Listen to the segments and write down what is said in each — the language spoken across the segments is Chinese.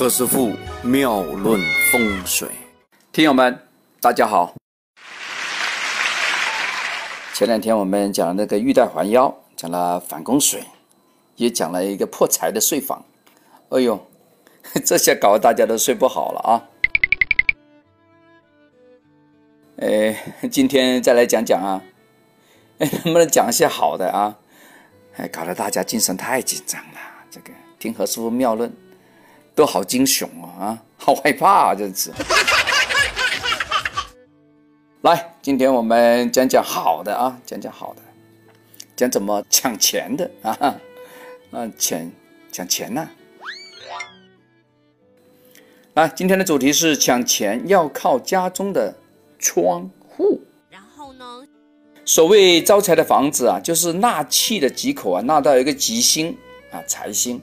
何师傅妙论风水，听友们，大家好。前两天我们讲了那个玉带环腰，讲了反风水，也讲了一个破财的睡房。哎呦，这下搞得大家都睡不好了啊！哎，今天再来讲讲啊，哎，能不能讲一些好的啊？哎，搞得大家精神太紧张了。这个听何师傅妙论。都好惊悚啊！啊，好害怕啊！这次，来，今天我们讲讲好的啊，讲讲好的，讲怎么抢钱的啊？啊，钱抢钱呐！来，今天的主题是抢钱要靠家中的窗户。然后呢？所谓招财的房子啊，就是纳气的吉口啊，纳到一个吉星啊，财星。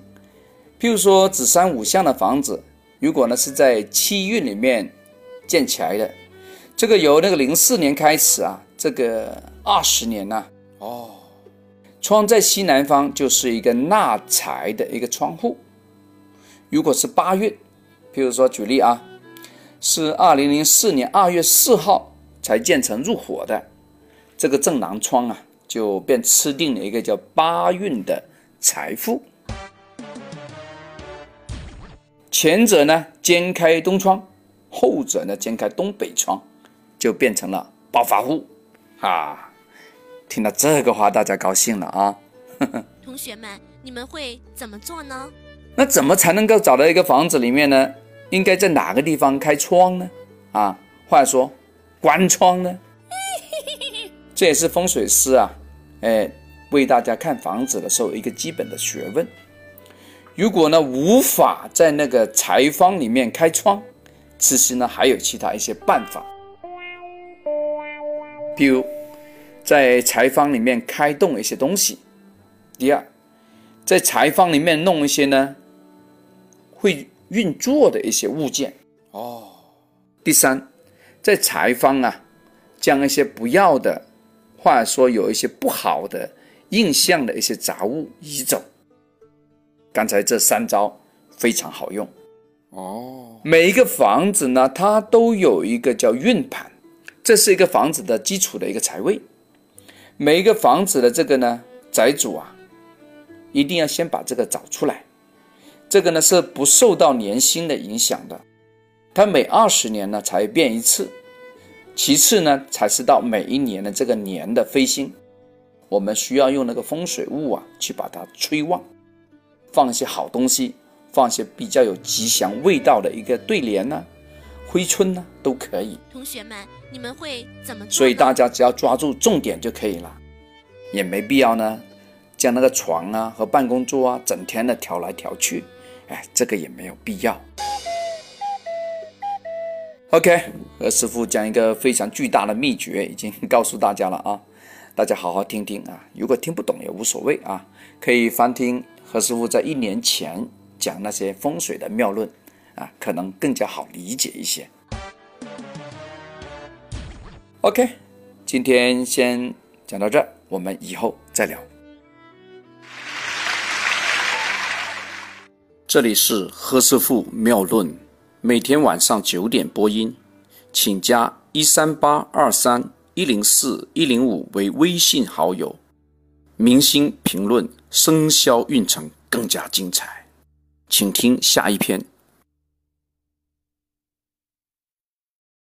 譬如说子山五巷的房子，如果呢是在七运里面建起来的，这个由那个零四年开始啊，这个二十年呐，哦，窗在西南方就是一个纳财的一个窗户。如果是八运，譬如说举例啊，是二零零四年二月四号才建成入伙的，这个正南窗啊，就便吃定了一个叫八运的财富。前者呢兼开东窗，后者呢兼开东北窗，就变成了暴发户啊！听到这个话，大家高兴了啊！同学们，你们会怎么做呢？那怎么才能够找到一个房子里面呢？应该在哪个地方开窗呢？啊，话说关窗呢？这也是风水师啊，哎，为大家看房子的时候一个基本的学问。如果呢无法在那个财方里面开窗，其实呢还有其他一些办法，比如在财方里面开动一些东西。第二，在财方里面弄一些呢会运作的一些物件。哦。第三，在财方啊将一些不要的，或者说有一些不好的印象的一些杂物移走。刚才这三招非常好用哦。每一个房子呢，它都有一个叫运盘，这是一个房子的基础的一个财位。每一个房子的这个呢，宅主啊，一定要先把这个找出来。这个呢是不受到年薪的影响的，它每二十年呢才变一次。其次呢，才是到每一年的这个年的飞星，我们需要用那个风水物啊去把它催旺。放一些好东西，放一些比较有吉祥味道的一个对联呢，挥春呢都可以。同学们，你们会怎么做？所以大家只要抓住重点就可以了，也没必要呢，将那个床啊和办公桌啊整天的调来调去，哎，这个也没有必要。OK，何师傅讲一个非常巨大的秘诀，已经告诉大家了啊，大家好好听听啊，如果听不懂也无所谓啊，可以翻听。何师傅在一年前讲那些风水的妙论，啊，可能更加好理解一些。OK，今天先讲到这儿，我们以后再聊。这里是何师傅妙论，每天晚上九点播音，请加一三八二三一零四一零五为微信好友。明星评论生肖运程更加精彩，请听下一篇。